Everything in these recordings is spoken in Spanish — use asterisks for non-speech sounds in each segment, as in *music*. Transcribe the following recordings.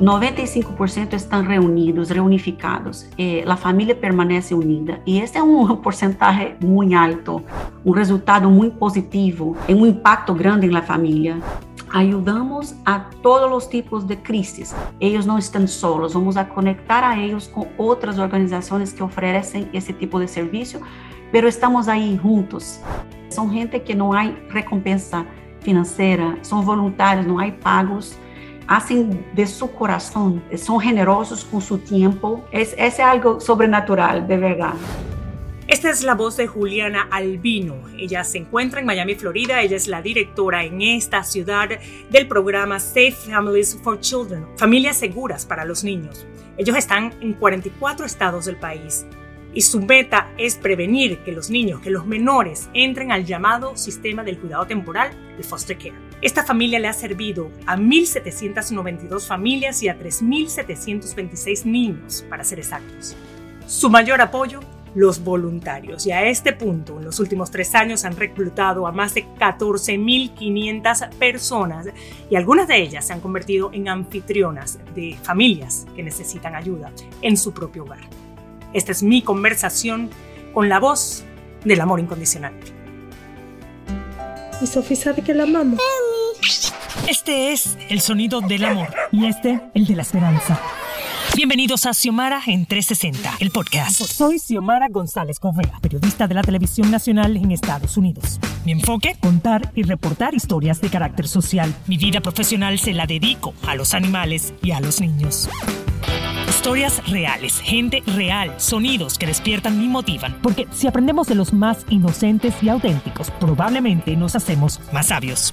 95% están reunidos, reunificados. Eh, la familia permanece unida y este es un *laughs* porcentaje muy alto, un resultado muy positivo, un impacto grande en la familia. Ayudamos a todos los tipos de crisis. Ellos no están solos. Vamos a conectar a ellos con otras organizaciones que ofrecen ese tipo de servicio, pero estamos ahí juntos. Son gente que no hay recompensa financiera, son voluntarios, no hay pagos hacen de su corazón, son generosos con su tiempo. Es, es algo sobrenatural, de verdad. Esta es la voz de Juliana Albino. Ella se encuentra en Miami, Florida. Ella es la directora en esta ciudad del programa Safe Families for Children, familias seguras para los niños. Ellos están en 44 estados del país y su meta es prevenir que los niños, que los menores entren al llamado sistema del cuidado temporal, el foster care. Esta familia le ha servido a 1.792 familias y a 3.726 niños, para ser exactos. Su mayor apoyo los voluntarios. Y a este punto, en los últimos tres años han reclutado a más de 14.500 personas y algunas de ellas se han convertido en anfitrionas de familias que necesitan ayuda en su propio hogar. Esta es mi conversación con la voz del amor incondicional. Y Sofía sabe que la amamos. Este es el sonido del amor. Y este, el de la esperanza. Bienvenidos a Xiomara en 360, el podcast. Soy Xiomara González Correa, periodista de la televisión nacional en Estados Unidos. Mi enfoque, contar y reportar historias de carácter social. Mi vida profesional se la dedico a los animales y a los niños. Historias reales, gente real, sonidos que despiertan y motivan. Porque si aprendemos de los más inocentes y auténticos, probablemente nos hacemos más sabios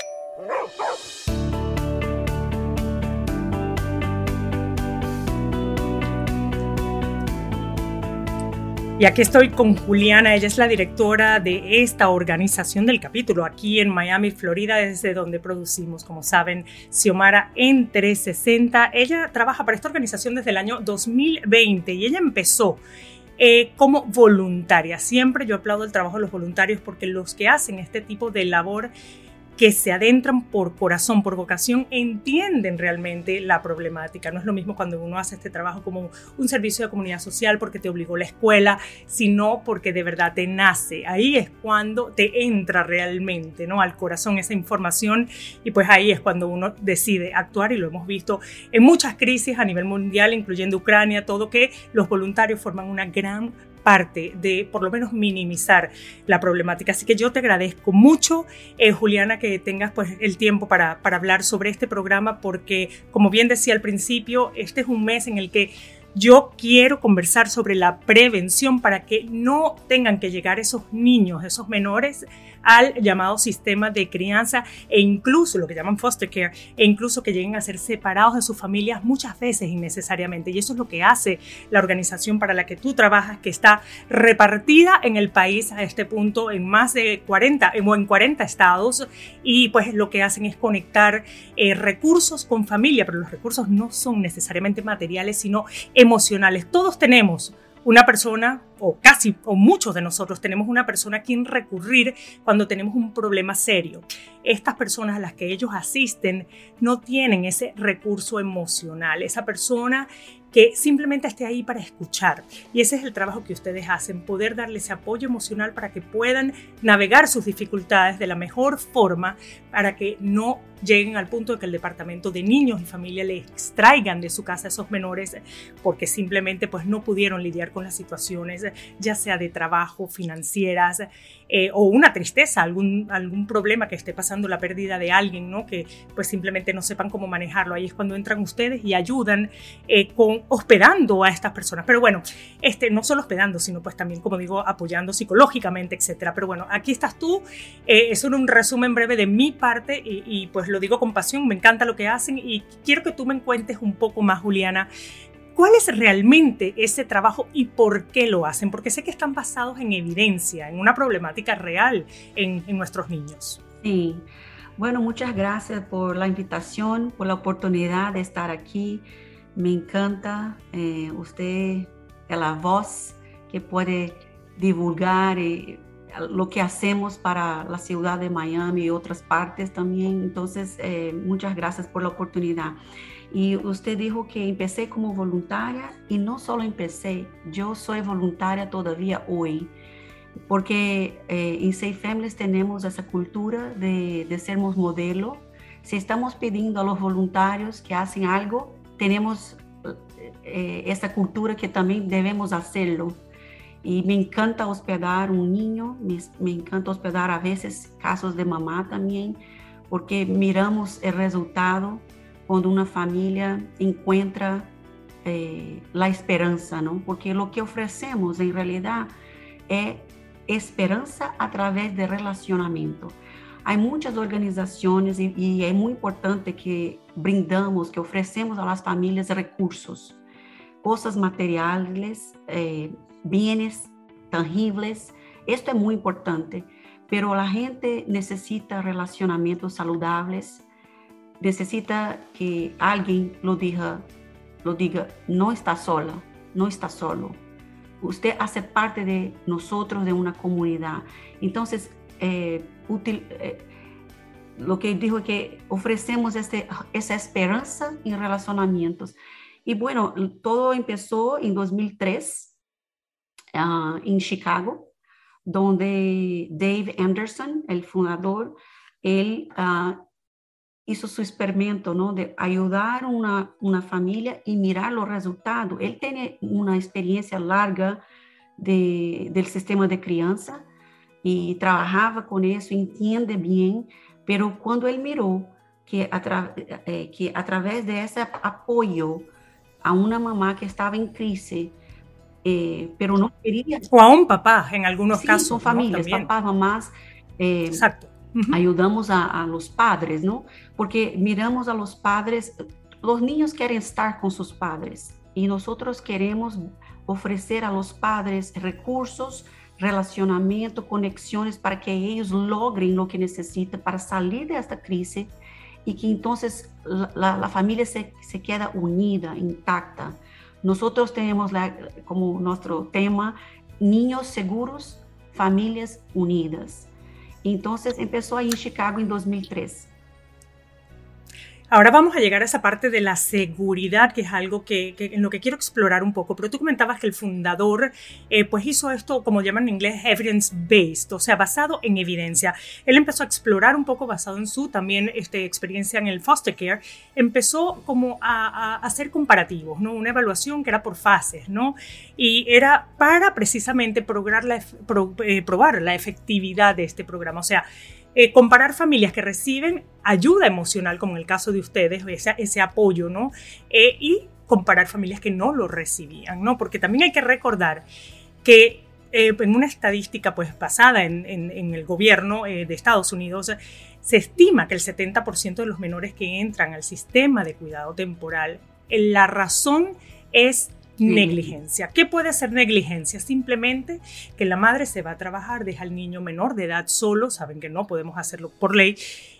Y aquí estoy con Juliana, ella es la directora de esta organización del capítulo aquí en Miami, Florida, desde donde producimos, como saben, Xiomara en 360. Ella trabaja para esta organización desde el año 2020 y ella empezó eh, como voluntaria. Siempre yo aplaudo el trabajo de los voluntarios porque los que hacen este tipo de labor que se adentran por corazón, por vocación, entienden realmente la problemática. No es lo mismo cuando uno hace este trabajo como un servicio de comunidad social porque te obligó la escuela, sino porque de verdad te nace. Ahí es cuando te entra realmente ¿no? al corazón esa información y pues ahí es cuando uno decide actuar y lo hemos visto en muchas crisis a nivel mundial, incluyendo Ucrania, todo que los voluntarios forman una gran parte de por lo menos minimizar la problemática. Así que yo te agradezco mucho, eh, Juliana, que tengas pues el tiempo para, para hablar sobre este programa porque, como bien decía al principio, este es un mes en el que yo quiero conversar sobre la prevención para que no tengan que llegar esos niños, esos menores al llamado sistema de crianza e incluso lo que llaman foster care e incluso que lleguen a ser separados de sus familias muchas veces innecesariamente. Y eso es lo que hace la organización para la que tú trabajas, que está repartida en el país a este punto en más de 40 o en 40 estados y pues lo que hacen es conectar eh, recursos con familia, pero los recursos no son necesariamente materiales, sino emocionales. Todos tenemos una persona, o casi, o muchos de nosotros tenemos una persona a quien recurrir cuando tenemos un problema serio. Estas personas a las que ellos asisten no tienen ese recurso emocional, esa persona que simplemente esté ahí para escuchar. Y ese es el trabajo que ustedes hacen, poder darle ese apoyo emocional para que puedan navegar sus dificultades de la mejor forma, para que no lleguen al punto de que el departamento de niños y familia le extraigan de su casa a esos menores porque simplemente pues no pudieron lidiar con las situaciones, ya sea de trabajo, financieras, eh, o una tristeza, algún, algún problema que esté pasando la pérdida de alguien, ¿no? Que pues simplemente no sepan cómo manejarlo. Ahí es cuando entran ustedes y ayudan eh, con hospedando a estas personas. Pero bueno, este, no solo hospedando, sino pues también, como digo, apoyando psicológicamente, etcétera. Pero bueno, aquí estás tú. Eh, es un resumen breve de mi parte y, pues lo digo con pasión. Me encanta lo que hacen y quiero que tú me cuentes un poco más, Juliana, ¿Cuál es realmente ese trabajo y por qué lo hacen? Porque sé que están basados en evidencia, en una problemática real en, nuestros niños. Sí, bueno, muchas gracias por la invitación, por la oportunidad de estar aquí. Me encanta eh, usted, la voz que puede divulgar eh, lo que hacemos para la ciudad de Miami y otras partes también. Entonces, eh, muchas gracias por la oportunidad. Y usted dijo que empecé como voluntaria y no solo empecé, yo soy voluntaria todavía hoy, porque eh, en Safe Families tenemos esa cultura de, de sermos modelo. Si estamos pidiendo a los voluntarios que hacen algo, tenemos eh, esa cultura que también debemos hacerlo. Y me encanta hospedar un niño, me, me encanta hospedar a veces casos de mamá también, porque miramos el resultado cuando una familia encuentra eh, la esperanza, ¿no? Porque lo que ofrecemos en realidad es esperanza a través de relacionamiento. Hay muchas organizaciones y, y, es muy importante que brindamos, que ofrecemos a las familias recursos, cosas materiales, eh, bienes tangibles. Esto es muy importante, pero la gente necesita relacionamientos saludables, necesita que alguien lo diga, lo diga, no está sola, no está solo. Usted hace parte de nosotros, de una comunidad. Entonces, eh, eh, lo que dijo es que ofrecemos este, esa esperanza en relacionamientos. Y bueno, todo empezó en 2003 ah, en Chicago, donde Dave Anderson, el fundador, él uh, hizo su experimento, ¿no? De ayudar a una, una familia y mirar los resultados. Él tiene una experiencia larga de, del sistema de crianza y trabajaba con eso, entiende bien, pero cuando él miró que a, eh, que a través de ese apoyo a una mamá que estaba en crisis, eh, pero no quería... O a un papá, en algunos sí, casos. Son familias, papás, mamás. Eh, Exacto Ayudamos a, los padres, ¿no? Porque miramos a los padres, los niños quieren estar con sus padres y nosotros queremos ofrecer a los padres recursos, relacionamiento, conexiones para que ellos logren lo que necesitan para salir de esta crisis y que entonces la, familia se, se, queda unida, intacta. Nosotros tenemos la, como nuestro tema niños seguros, familias unidas. Entonces empezó ahí en Chicago en 2003. Ahora vamos a llegar a esa parte de la seguridad, que es algo que, en lo que quiero explorar un poco. Pero tú comentabas que el fundador, eh, pues hizo esto, como llaman en inglés, evidence-based, o sea, basado en evidencia. Él empezó a explorar un poco basado en su también este, experiencia en el foster care. Empezó como a, hacer comparativos, ¿no? Una evaluación que era por fases, ¿no? Y era para precisamente probar la, eh, probar la efectividad de este programa. O sea, eh, comparar familias que reciben ayuda emocional, como en el caso de ustedes, ese, apoyo, ¿no? Eh, y comparar familias que no lo recibían, ¿no? Porque también hay que recordar que eh, en una estadística pues basada en, en, el gobierno de Estados Unidos, se estima que el 70% de los menores que entran al sistema de cuidado temporal, la razón es Negligencia. ¿Qué puede ser negligencia? Simplemente que la madre se va a trabajar, deja al niño menor de edad solo, saben que no podemos hacerlo por ley,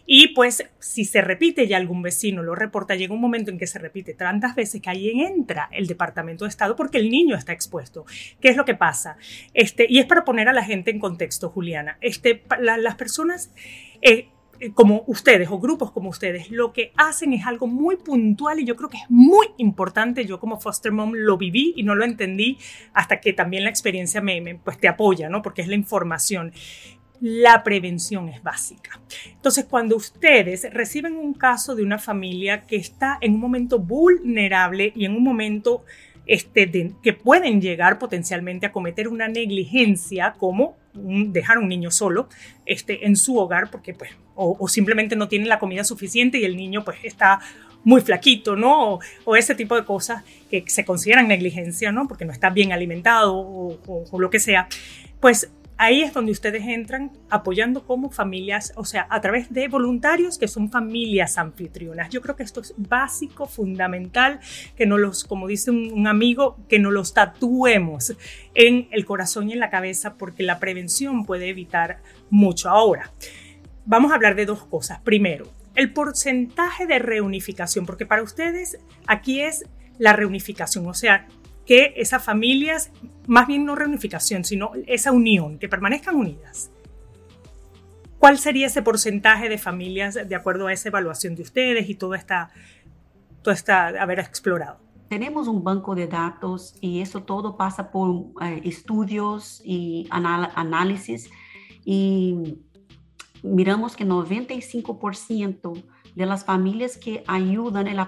y pues si se repite ya algún vecino lo reporta, llega un momento en que se repite tantas veces que ahí entra el Departamento de Estado porque el niño está expuesto. ¿Qué es lo que pasa? Este, y es para poner a la gente en contexto, Juliana. Este, las personas... Eh, como ustedes o grupos como ustedes lo que hacen es algo muy puntual y yo creo que es muy importante. Yo como foster mom lo viví y no lo entendí hasta que también la experiencia me, pues te apoya, ¿no? Porque es la información. la prevención es básica. Entonces, cuando ustedes reciben un caso de una familia que está en un momento vulnerable y en un momento este, que pueden llegar potencialmente a cometer una negligencia como dejar un niño solo este, en su hogar porque pues o, simplemente no tienen la comida suficiente y el niño pues está muy flaquito, ¿no? O, ese tipo de cosas que se consideran negligencia, ¿no? Porque no está bien alimentado o, o lo que sea. Pues ahí es donde ustedes entran apoyando como familias, o sea, a través de voluntarios que son familias anfitrionas. Yo creo que esto es básico, fundamental, que no los, como dice un, amigo, que no los tatuemos en el corazón y en la cabeza porque la prevención puede evitar mucho. Ahora, vamos a hablar de dos cosas. Primero, el porcentaje de reunificación, porque para ustedes aquí es la reunificación, o sea, que esas familias, más bien no reunificación, sino esa unión, que permanezcan unidas. ¿Cuál sería ese porcentaje de familias de acuerdo a esa evaluación de ustedes y todo esta, todo esta haber explorado? Tenemos un banco de datos y eso todo pasa por eh, estudios y análisis y miramos que 95% de las familias que ayudan, el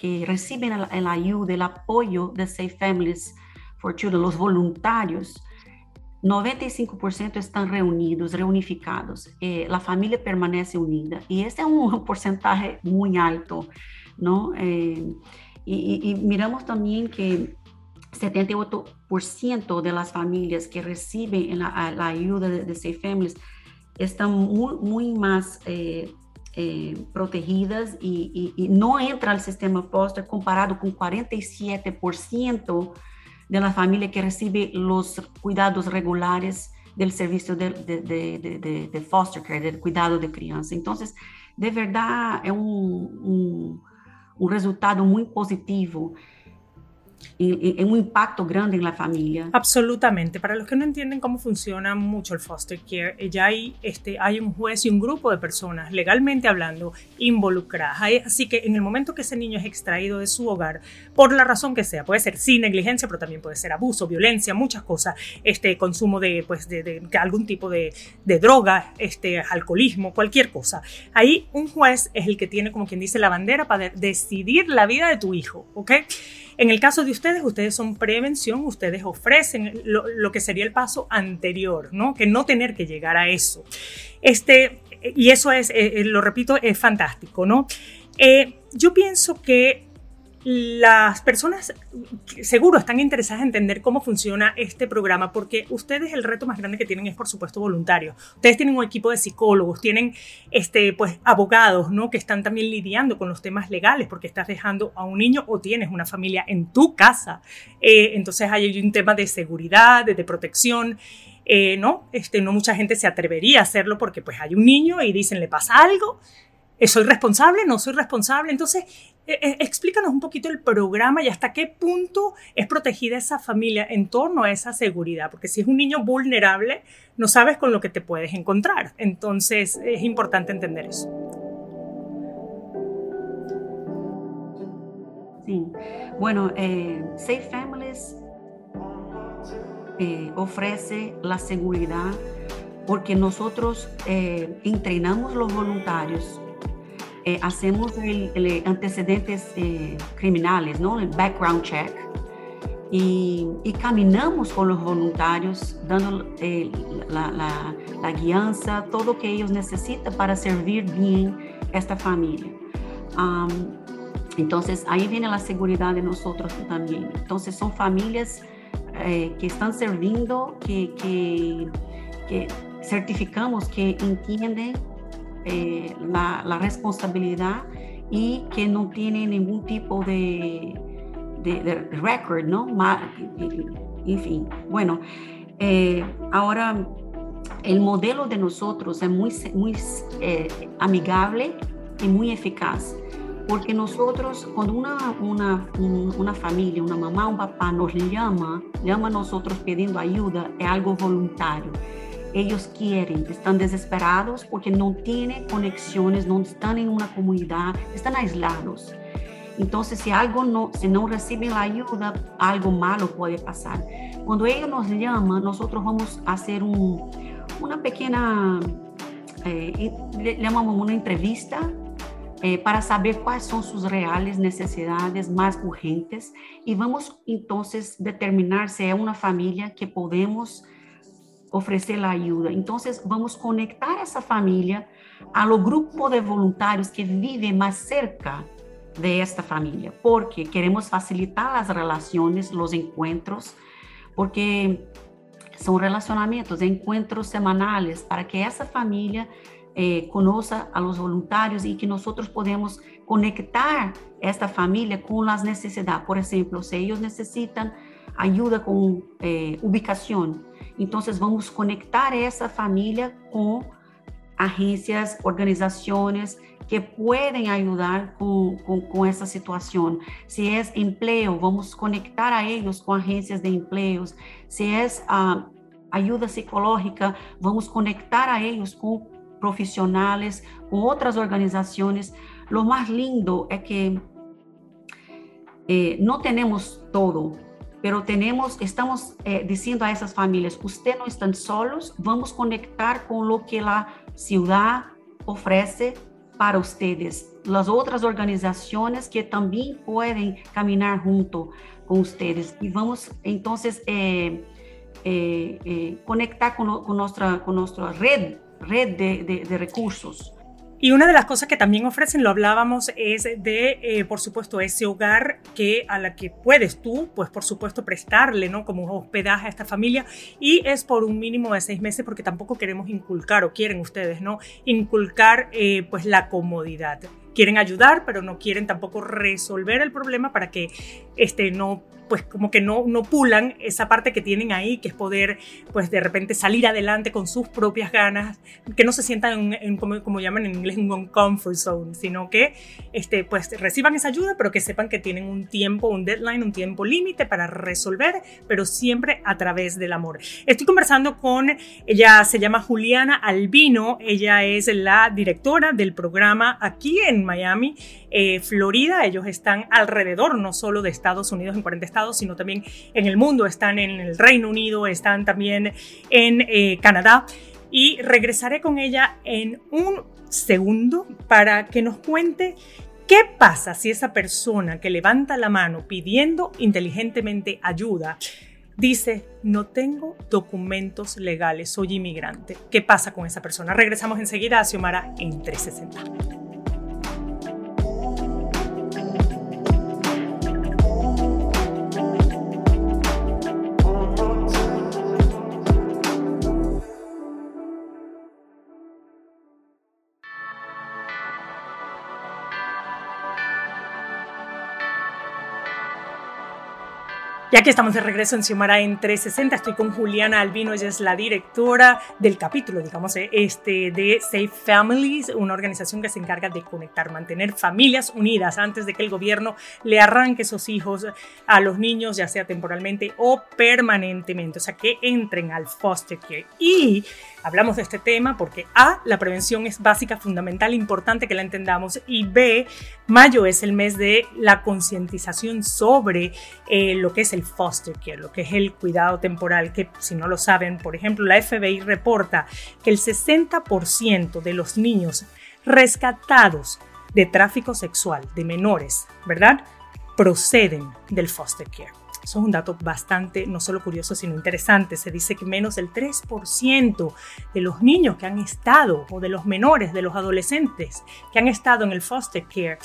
que reciben el, ayuda, el apoyo de Safe Families for Children, los voluntarios, 95% están reunidos, reunificados. Eh, la familia permanece unida y este es un *laughs* porcentaje muy alto, ¿no? Eh, y, miramos también que 78% de las familias que reciben la, ayuda de, Safe Families están muy, muy más eh, eh, protegidas y, no entra al sistema foster comparado con 47% de la familia que recibe los cuidados regulares del servicio de, de, foster care, del cuidado de crianza. Entonces, de verdad, es un, un resultado muy positivo en un impacto grande en la familia. Absolutamente. Para los que no entienden cómo funciona mucho el foster care, ya hay, este, hay un juez y un grupo de personas, legalmente hablando, involucradas. Así que en el momento que ese niño es extraído de su hogar, por la razón que sea, puede ser sin negligencia, pero también puede ser abuso, violencia, muchas cosas, este, consumo de, pues, de, de algún tipo de, de droga, este, alcoholismo, cualquier cosa. Ahí un juez es el que tiene, como quien dice, la bandera para decidir la vida de tu hijo, ¿ok? En el caso de ustedes, ustedes son prevención, ustedes ofrecen lo, que sería el paso anterior, ¿no? Que no tener que llegar a eso. Este, y eso es, eh, eh, lo repito, es fantástico, ¿no? Eh, yo pienso que las personas seguro están interesadas en entender cómo funciona este programa porque ustedes el reto más grande que tienen es por supuesto voluntario. Ustedes tienen un equipo de psicólogos, tienen este pues abogados, ¿no? que están también lidiando con los temas legales porque estás dejando a un niño o tienes una familia en tu casa. Eh, entonces hay un tema de seguridad, de, protección. Eh, no, este, no mucha gente se atrevería a hacerlo porque pues hay un niño y dicen le pasa algo, ¿soy responsable? ¿No soy responsable? Entonces eh, eh, explícanos un poquito el programa y hasta qué punto es protegida esa familia en torno a esa seguridad, porque si es un niño vulnerable, no sabes con lo que te puedes encontrar. Entonces es importante entender eso. Sí, bueno, eh, Safe Families ofrece la seguridad porque nosotros entrenamos los voluntarios eh, hacemos el, antecedentes eh, criminales, ¿no? El background check. Y, caminamos con los voluntarios, dando eh, la, la, la, guianza, todo lo que ellos necesitan para servir bien esta familia. entonces, ahí viene la seguridad de nosotros también. Entonces, son familias que están sirviendo, que, que, que certificamos que entienden eh, la, responsabilidad y que no tiene ningún tipo de, de, record, ¿no? En fin, bueno, eh, ahora el modelo de nosotros es muy, muy eh, amigable y muy eficaz. Porque nosotros, cuando una, una, una familia, una mamá, un papá nos llama, llama a nosotros pidiendo ayuda, es algo voluntario ellos quieren, están desesperados porque no tienen conexiones, no están en una comunidad, están aislados. Entonces, si algo no, si no reciben la ayuda, algo malo puede pasar. Cuando ellos nos llaman, nosotros vamos a hacer un, una pequeña, eh, le llamamos una entrevista eh, para saber cuáles son sus reales necesidades más urgentes y vamos entonces determinar si es una familia que podemos ofrecer la ayuda. Entonces vamos conectar esa familia a lo grupo de voluntarios que vive más cerca de esta familia, porque queremos facilitar las relaciones, los encuentros, porque son relacionamientos, encuentros semanales para que esa familia eh, conozca a los voluntarios y que nosotros podemos conectar esta familia con las necesidades. Por ejemplo, si ellos necesitan ayuda con eh, ubicación, entonces vamos conectar esa familia con agencias, organizaciones que pueden ayudar con, con, esa situación. Si es empleo, vamos conectar a ellos con agencias de empleos. Si es uh, ayuda psicológica, vamos conectar a ellos con profissionais, com outras organizações. Lo mais lindo é que eh, não temos todo, pero tenemos, estamos eh, diciendo a esas familias, ustedes no están solos, vamos conectar con lo que la ciudad ofrece para ustedes. Las otras organizaciones que también pueden caminar junto con ustedes. Y vamos entonces eh, eh, eh conectar con, nuestra, con nuestra red red de, recursos. Y una de las cosas que también ofrecen, lo hablábamos, es de, eh, por supuesto, ese hogar que a la que puedes tú, pues por supuesto, prestarle, ¿no? Como hospedaje a esta familia y es por un mínimo de seis meses porque tampoco queremos inculcar o quieren ustedes, ¿no? Inculcar, eh, pues la comodidad. Quieren ayudar, pero no quieren tampoco resolver el problema para que este no pues como que no, no pulan esa parte que tienen ahí, que es poder pues de repente salir adelante con sus propias ganas, que no se sientan en, como, como, llaman en inglés, un comfort zone, sino que este, pues reciban esa ayuda, pero que sepan que tienen un tiempo, un deadline, un tiempo límite para resolver, pero siempre a través del amor. Estoy conversando con, ella se llama Juliana Albino, ella es la directora del programa aquí en Miami, eh, Florida, ellos están alrededor no solo de Estados Unidos en 40 estados, sino también en el mundo. Están en el Reino Unido, están también en eh, Canadá. Y regresaré con ella en un segundo para que nos cuente qué pasa si esa persona que levanta la mano pidiendo inteligentemente ayuda dice, no tengo documentos legales, soy inmigrante. ¿Qué pasa con esa persona? Regresamos enseguida a Xiomara en 360. Y aquí estamos de regreso en Xiomara en 360. Estoy con Juliana Albino, ella es la directora del capítulo, digamos, eh, este, de Safe Families, una organización que se encarga de conectar, mantener familias unidas antes de que el gobierno le arranque esos hijos a los niños, ya sea temporalmente o permanentemente, o sea, que entren al foster care. Y hablamos de este tema porque A, la prevención es básica, fundamental, importante que la entendamos, y B, mayo es el mes de la concientización sobre eh, lo que es el foster care, lo que es el cuidado temporal, que si no lo saben, por ejemplo, la FBI reporta que el 60% de los niños rescatados de tráfico sexual de menores, ¿verdad? Proceden del foster care. Eso es un dato bastante, no solo curioso, sino interesante. Se dice que menos del 3% de los niños que han estado, o de los menores, de los adolescentes que han estado en el foster care,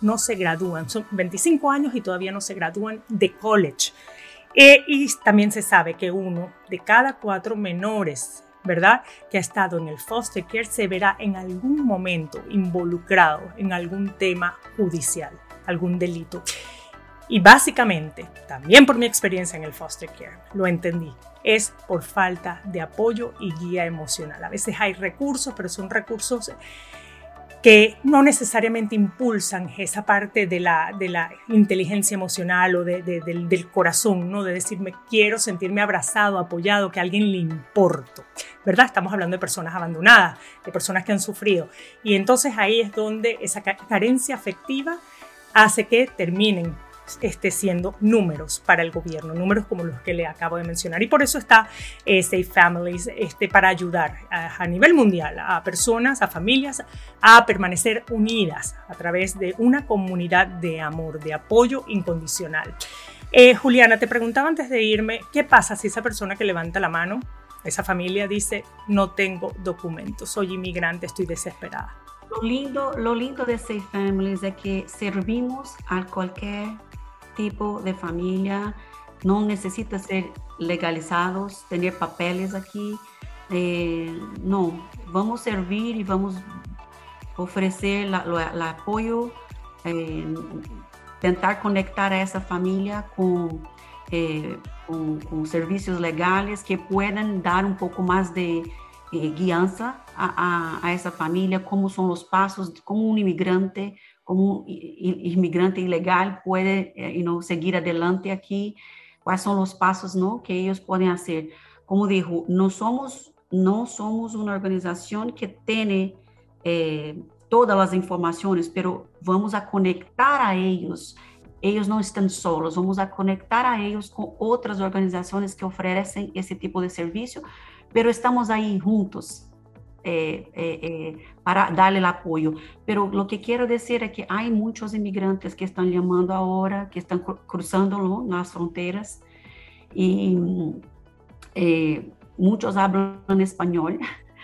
no se gradúan. Son 25 años y todavía no se gradúan de college. Eh, y también se sabe que uno de cada cuatro menores ¿verdad? Que ha estado en el foster care se verá en algún momento involucrado en algún tema judicial, algún delito. Y básicamente, también por mi experiencia en el foster care, lo entendí, es por falta de apoyo y guía emocional. A veces hay recursos, pero son recursos que no necesariamente impulsan esa parte de la, de la inteligencia emocional o del, del, corazón, ¿no? de decirme quiero sentirme abrazado, apoyado, que a alguien le importo. ¿Verdad? Estamos hablando de personas abandonadas, de personas que han sufrido. Y entonces ahí es donde esa carencia afectiva hace que terminen esté siendo números para el gobierno, números como los que le acabo de mencionar. Y por eso está eh, Safe Families, este, para ayudar a, nivel mundial a personas, a familias, a permanecer unidas a través de una comunidad de amor, de apoyo incondicional. Eh, Juliana, te preguntaba antes de irme, ¿qué pasa si esa persona que levanta la mano, esa familia dice, no tengo documentos, soy inmigrante, estoy desesperada? Lo lindo, lo lindo de Safe Families es que servimos a cualquier tipo de familia, no necesita ser legalizados, tener papeles aquí. Eh, no, vamos servir y vamos a ofrecer el apoyo, eh, tentar conectar a esa familia con, eh, legales que puedan dar un poco más de guianza a, a, a, esa familia, cómo son los como un inmigrante como un inmigrante ilegal puede you know, seguir adelante aquí, cuáles son los pasos ¿no? que ellos pueden hacer. Como dijo, no somos, no somos una organización que tiene eh, todas las informaciones, pero vamos a conectar a ellos. Ellos no están solos, vamos a conectar a ellos con otras organizaciones que ofrecen ese tipo de servicio, pero estamos ahí juntos, eh, eh, eh, para darle el apoyo. Pero lo que quiero decir es que hay muchos inmigrantes que están llamando ahora, que están cruzando las fronteras y muchos hablan español,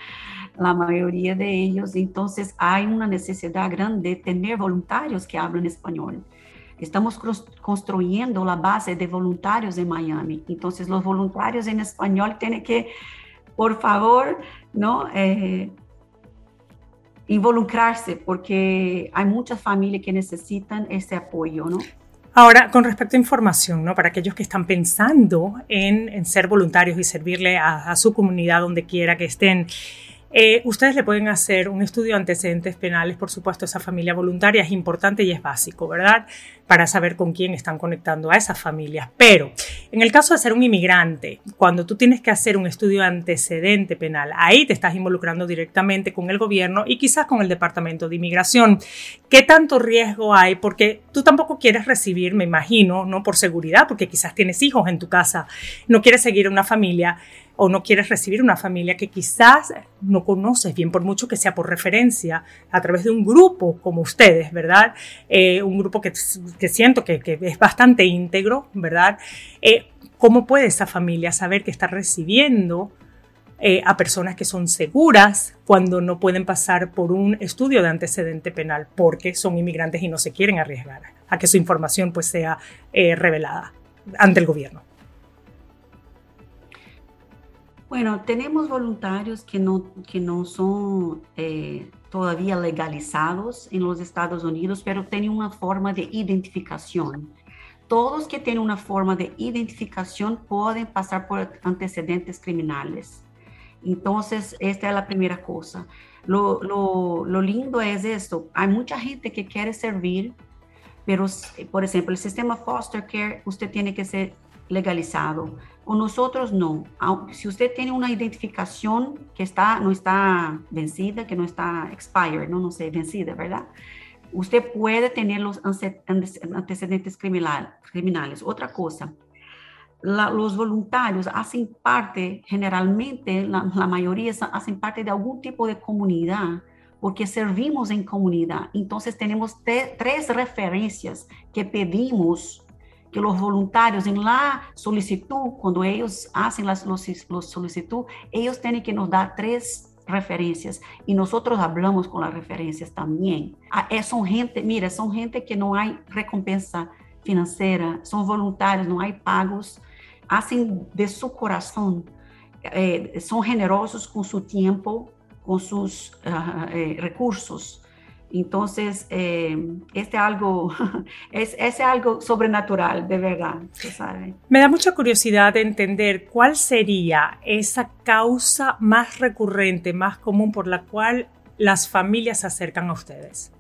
*laughs* la mayoría de ellos. Entonces hay una necesidad grande de tener voluntarios que hablan español. Estamos construyendo la base de voluntarios en Miami. Entonces los voluntarios en español tienen que por favor, ¿no? Eh, involucrarse porque hay muchas familias que necesitan ese apoyo, ¿no? Ahora, con respecto a información, ¿no? Para aquellos que están pensando en, ser voluntarios y servirle a, a, su comunidad donde quiera que estén, eh, ustedes le pueden hacer un estudio de antecedentes penales, por supuesto, esa familia voluntaria es importante y es básico, ¿verdad? Para saber con quién están conectando a esas familias. Pero en el caso de ser un inmigrante, cuando tú tienes que hacer un estudio de antecedente penal, ahí te estás involucrando directamente con el gobierno y quizás con el Departamento de Inmigración. ¿Qué tanto riesgo hay? Porque tú tampoco quieres recibir, me imagino, no por seguridad, porque quizás tienes hijos en tu casa, no quieres seguir una familia o no quieres recibir una familia que quizás no conoces bien, por mucho que sea por referencia, a través de un grupo como ustedes, ¿verdad? Eh, un grupo que, siento que, es bastante íntegro, ¿verdad? Eh, ¿Cómo puede esa familia saber que está recibiendo eh, a personas que son seguras cuando no pueden pasar por un estudio de antecedente penal porque son inmigrantes y no se quieren arriesgar a que su información pues sea revelada ante el gobierno? Bueno, tenemos voluntarios que no, que no son eh, todavía legalizados en los Estados Unidos, pero tienen una forma de identificación. Todos que tienen una forma de identificación pueden pasar por antecedentes criminales. Entonces, esta es la primera cosa. Lo, lo, lo lindo es esto, hay mucha gente que quiere servir, pero, por ejemplo, el sistema foster care, usted tiene que ser legalizado. O nosotros no. Si usted tiene una identificación que está, no está vencida, que no está expired, no, no sé, vencida, ¿verdad? Usted puede tener los antecedentes criminales. Otra cosa, los voluntarios hacen parte, generalmente, la, mayoría hacen parte de algún tipo de comunidad porque servimos en comunidad. Entonces tenemos tres referencias que pedimos que los voluntarios en la solicitud, cuando ellos hacen las los, solicitud, ellos tienen que nos dar tres referencias y nosotros hablamos con las referencias también. Ah, eh, son gente, mira, son gente que no hay recompensa financiera, son voluntarios, no hay pagos, hacen de su corazón, eh, son generosos con su tiempo, con sus uh, eh, recursos. Entonces, eh, este algo, *laughs* es, es, algo sobrenatural, de verdad, sabe. Me da mucha curiosidad de entender cuál sería esa causa más recurrente, más común por la cual las familias se acercan a ustedes.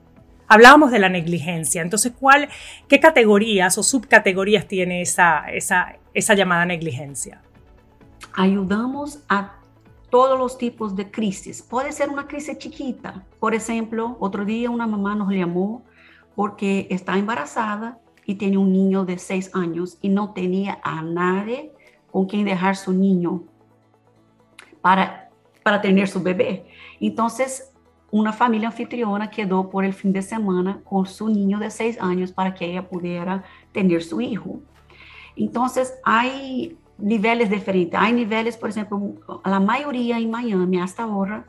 Hablábamos de la negligencia, entonces, ¿cuál, ¿qué categorías o subcategorías tiene esa, esa, esa llamada negligencia? Ayudamos a todos los tipos de crisis. Puede ser una crisis chiquita. Por ejemplo, otro día una mamá nos llamó porque está embarazada y tiene un niño de seis años y no tenía a nadie con quien dejar su niño para, para tener su bebé. Entonces, una familia anfitriona quedó por el fin de semana con su niño de seis años para que ella pudiera tener su hijo. Entonces, hay niveles diferentes. Hay niveles, por ejemplo, la mayoría en Miami hasta ahora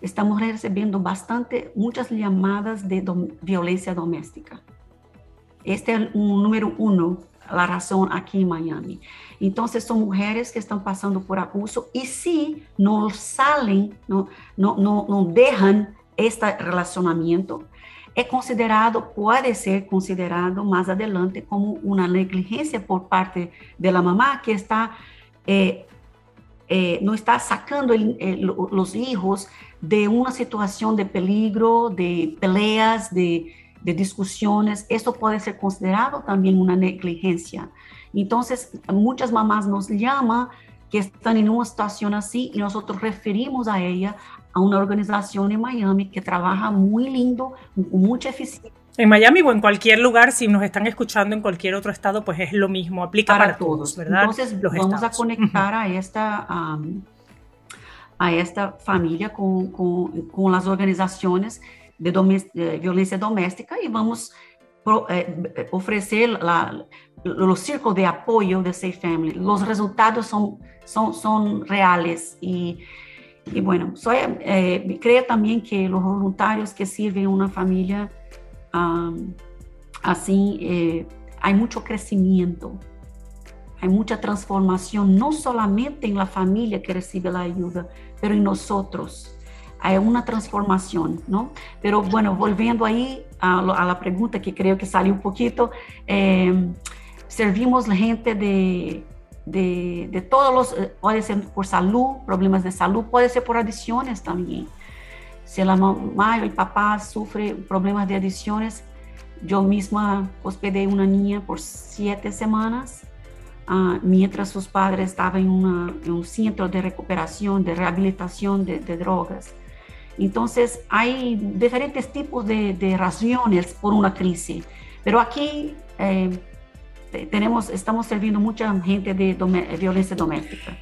estamos recibiendo bastante, muchas llamadas de violencia doméstica. Este es un número uno, la razón aquí en Miami. Entonces son mujeres que están pasando por abuso y si no salen, no, no, no, no dejan este relacionamiento, es considerado, puede ser considerado más adelante como una negligencia por parte de la mamá que está, eh, eh, no está sacando los hijos de una situación de peligro, de peleas, de, de discusiones. Esto puede ser considerado también una negligencia. Entonces, muchas mamás nos llaman que están en una situación así y nosotros referimos a ella a una organización en Miami que trabaja muy lindo, con mucha eficiencia. En Miami o en cualquier lugar, si nos están escuchando en cualquier otro estado, pues es lo mismo, aplica para, todos, ¿verdad? Entonces vamos a conectar a esta a esta familia con, con, con las organizaciones de, de, violencia doméstica y vamos a eh, ofrecer la, los círculos de apoyo de Safe Family. Los resultados son, son, son reales y y bueno, soy, eh, creo también que los voluntarios que sirven a una familia así, eh, hay mucho crecimiento, hay mucha transformación, no solamente en la familia que recibe la ayuda, pero en nosotros. Hay una transformación, ¿no? Pero bueno, volviendo ahí a, la pregunta que creo que salió un poquito, eh, servimos gente de de, todos los, eh, puede ser por salud, problemas de salud, puede ser por adicciones también. Si la mamá o el papá sufre problemas de adicciones, yo misma hospedé una niña por siete semanas, uh, mientras sus padres estaban en, en, un centro de recuperación, de rehabilitación de, de drogas. Entonces, hay diferentes tipos de, de, razones por una crisis, pero aquí eh, tenemos, estamos sirviendo mucha gente de violencia doméstica.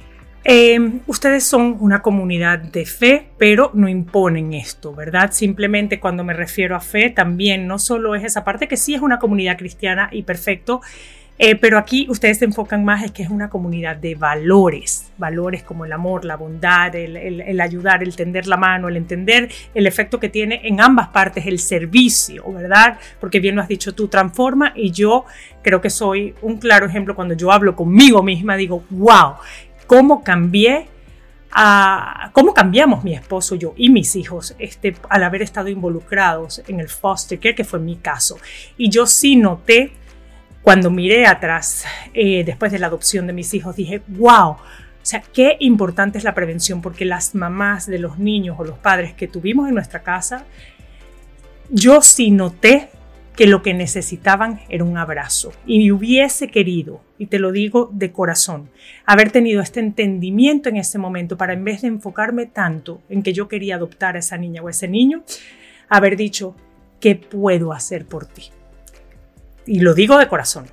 Eh, ustedes son una comunidad de fe, pero no imponen esto, ¿verdad? Simplemente cuando me refiero a fe, también no solo es esa parte que sí es una comunidad cristiana y perfecto, eh, pero aquí ustedes se enfocan más en que es una comunidad de valores, valores como el amor, la bondad, el, ayudar, el tender la mano, el entender el efecto que tiene en ambas partes el servicio, ¿verdad? Porque bien lo has dicho tú, transforma y yo creo que soy un claro ejemplo cuando yo hablo conmigo misma, digo, wow, cómo cambié a cómo cambiamos mi esposo, yo y mis hijos este, al haber estado involucrados en el foster care, que fue mi caso. Y yo sí noté cuando miré atrás, eh, después de la adopción de mis hijos, dije, wow, o sea, qué importante es la prevención, porque las mamás de los niños o los padres que tuvimos en nuestra casa, yo sí noté que lo que necesitaban era un abrazo. Y hubiese querido, y te lo digo de corazón, haber tenido este entendimiento en ese momento para en vez de enfocarme tanto en que yo quería adoptar a esa niña o ese niño, haber dicho, ¿qué puedo hacer por ti? Y lo digo de corazón.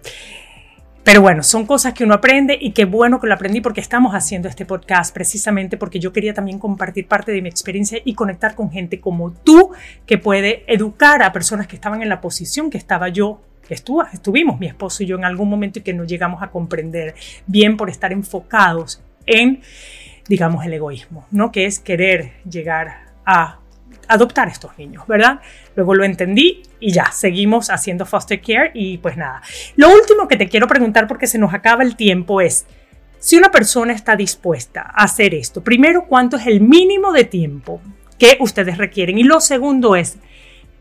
Pero bueno, son cosas que uno aprende y qué bueno que lo aprendí porque estamos haciendo este podcast precisamente porque yo quería también compartir parte de mi experiencia y conectar con gente como tú que puede educar a personas que estaban en la posición que estaba yo que estuvimos mi esposo y yo en algún momento y que no llegamos a comprender bien por estar enfocados en, digamos, el egoísmo, ¿no? Que es querer llegar a adoptar estos niños, ¿verdad? Luego lo entendí y ya, seguimos haciendo foster care y pues nada. Lo último que te quiero preguntar porque se nos acaba el tiempo es, si una persona está dispuesta a hacer esto, primero, ¿cuánto es el mínimo de tiempo que ustedes requieren? Y lo segundo es,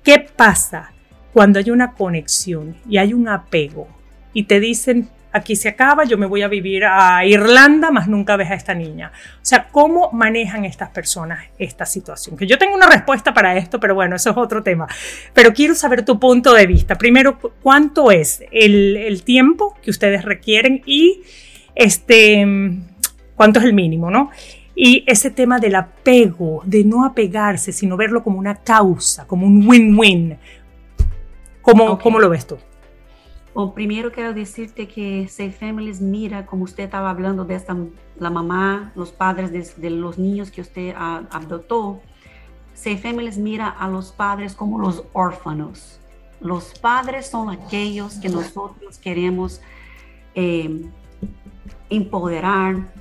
¿qué pasa cuando hay una conexión y hay un apego y te dicen, aquí se acaba, yo me voy a vivir a Irlanda, más nunca ves a esta niña. O sea, ¿cómo manejan estas personas esta situación? Que yo tengo una respuesta para esto, pero bueno, eso es otro tema. Pero quiero saber tu punto de vista. Primero, ¿cuánto es el, tiempo que ustedes requieren y este, cuánto es el mínimo, no? Y ese tema del apego, de no apegarse, sino verlo como una causa, como un win-win. ¿Cómo, ¿Cómo lo ves tú? Bom, primero quiero decirte que Safe Families mira, como usted estaba hablando de esta, la mamá, los padres de, los niños que usted uh, adoptó, Safe Families mira a los padres como los órfanos. Los padres son aquellos que nosotros queremos eh, empoderar,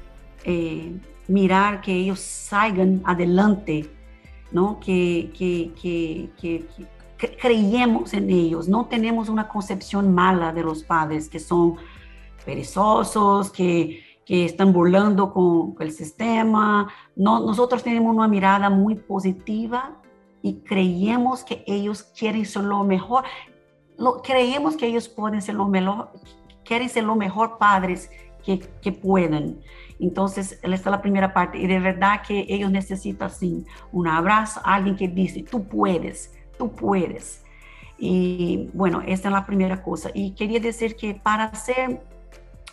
eh, mirar que ellos salgan adelante, ¿no? Que, que, que, creemos en ellos, no tenemos una concepción mala de los padres que son perezosos, que, que están burlando con, el sistema. No, nosotros tenemos una mirada muy positiva y creemos que ellos quieren ser lo mejor. Lo, creemos que ellos pueden ser lo mejor, quieren ser lo mejor padres que, que puedan. Entonces, esta es la primera parte. Y de verdad que ellos necesitan, sí, un abrazo, alguien que dice, tú puedes, puedes. Y bueno, esta es la primera cosa. Y quería decir que para ser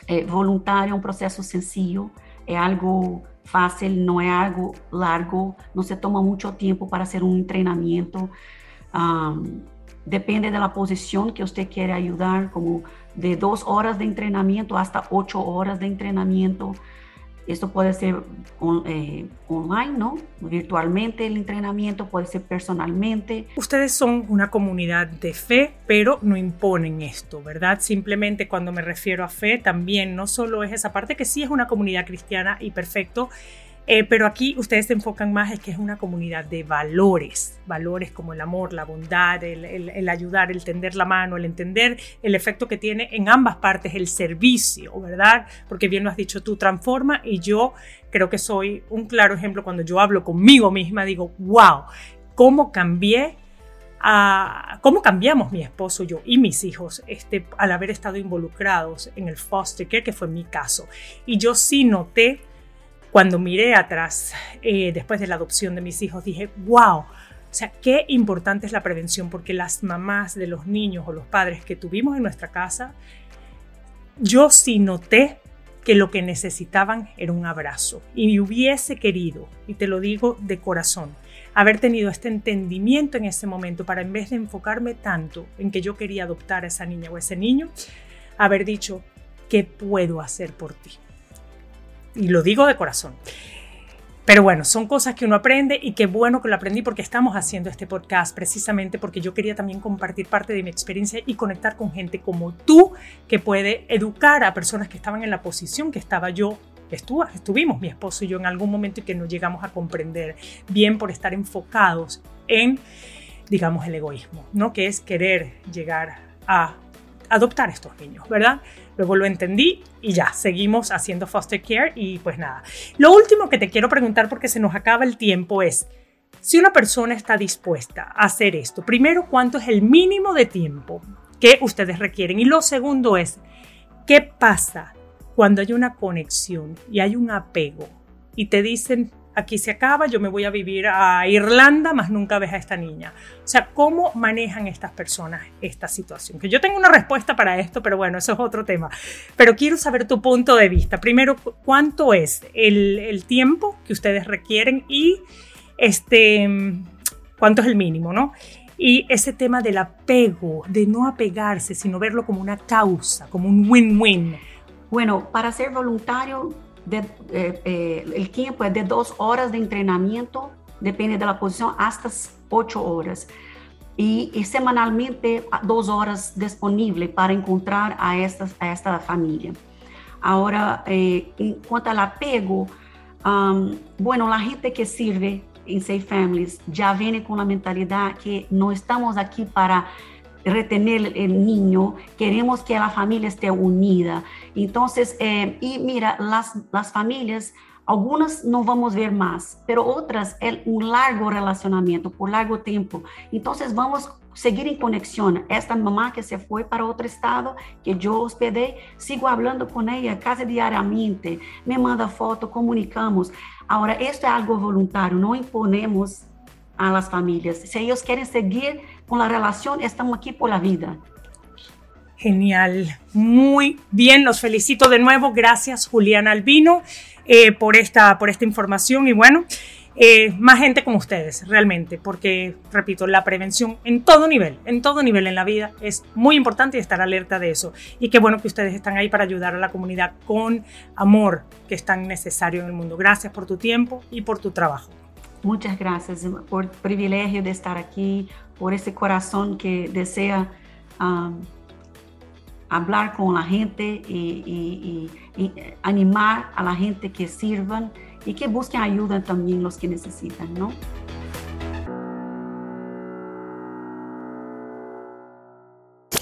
eh, voluntario un proceso sencillo, es algo fácil, no es algo largo, no se toma mucho tiempo para hacer un entrenamiento. Depende de la posición que usted quiere ayudar, como de dos horas de entrenamiento hasta ocho horas de entrenamiento. Esto puede ser eh, online, ¿no? Virtualmente el entrenamiento, puede ser personalmente. Ustedes son una comunidad de fe, pero no imponen esto, ¿verdad? Simplemente cuando me refiero a fe, también no solo es esa parte que sí es una comunidad cristiana y perfecto, eh, pero aquí ustedes se enfocan más en que es una comunidad de valores, valores como el amor, la bondad, el, ayudar, el tender la mano, el entender el efecto que tiene en ambas partes el servicio, ¿verdad? Porque bien lo has dicho tú, transforma y yo creo que soy un claro ejemplo cuando yo hablo conmigo misma, digo, wow, ¿cómo cambié? A, cómo cambiamos mi esposo, yo y mis hijos este, al haber estado involucrados en el foster care, que fue mi caso. Y yo sí noté cuando miré atrás, eh, después de la adopción de mis hijos, dije, wow, o sea, qué importante es la prevención, porque las mamás de los niños o los padres que tuvimos en nuestra casa, yo sí noté que lo que necesitaban era un abrazo. Y hubiese querido, y te lo digo de corazón, haber tenido este entendimiento en ese momento para en vez de enfocarme tanto en que yo quería adoptar a esa niña o ese niño, haber dicho, ¿qué puedo hacer por ti? Y lo digo de corazón. Pero bueno, son cosas que uno aprende y qué bueno que lo aprendí porque estamos haciendo este podcast precisamente porque yo quería también compartir parte de mi experiencia y conectar con gente como tú que puede educar a personas que estaban en la posición que estaba yo Estuvo, estuvimos mi esposo y yo en algún momento y que no llegamos a comprender bien por estar enfocados en, digamos, el egoísmo, ¿no? Que es querer llegar a adoptar estos niños, ¿verdad? Luego lo entendí y ya, seguimos haciendo foster care y pues nada. Lo último que te quiero preguntar porque se nos acaba el tiempo es, si una persona está dispuesta a hacer esto, primero, ¿cuánto es el mínimo de tiempo que ustedes requieren? Y lo segundo es, ¿qué pasa cuando hay una conexión y hay un apego y te dicen, aquí se acaba, yo me voy a vivir a Irlanda, más nunca ves a esta niña. O sea, ¿cómo manejan estas personas esta situación? Que yo tengo una respuesta para esto, pero bueno, eso es otro tema. Pero quiero saber tu punto de vista. Primero, ¿cuánto es el, tiempo que ustedes requieren y este, cuánto es el mínimo, ¿no? Y ese tema del apego, de no apegarse, sino verlo como una causa, como un win-win. Bueno, para ser voluntario de, eh, eh, el tiempo es de dos horas de entrenamiento, depende de la posición, hasta ocho horas. Y, y semanalmente dos horas disponibles para encontrar a esta, a esta familia. Ahora, eh, en cuanto al apego, um, bueno, la gente que sirve en Safe Families ya viene con la mentalidad que no estamos aquí para retener el niño, queremos que la familia esté unida. Entonces, eh, y mira, las, las familias, algunas no vamos a ver más, pero otras es un largo relacionamiento, por largo tiempo. Entonces, vamos seguir en conexión. Esta mamá que se fue para otro estado, que yo hospedé, sigo hablando con ella casi diariamente, me manda foto, comunicamos. Ahora, esto es algo voluntario, no imponemos a las familias. Si ellos quieren seguir con la relación, estamos aquí por la vida. Genial, muy bien, los felicito de nuevo. Gracias, Juliana Albino, eh, por, esta, por esta información. Y bueno, eh, más gente como ustedes, realmente, porque, repito, la prevención en todo nivel, en todo nivel en la vida es muy importante y estar alerta de eso. Y qué bueno que ustedes están ahí para ayudar a la comunidad con amor, que es tan necesario en el mundo. Gracias por tu tiempo y por tu trabajo. Muchas gracias por el privilegio de estar aquí, por ese corazón que desea um, hablar con la gente y, animar a la gente que sirvan y que busquen ayuda también los que necesitan, ¿no?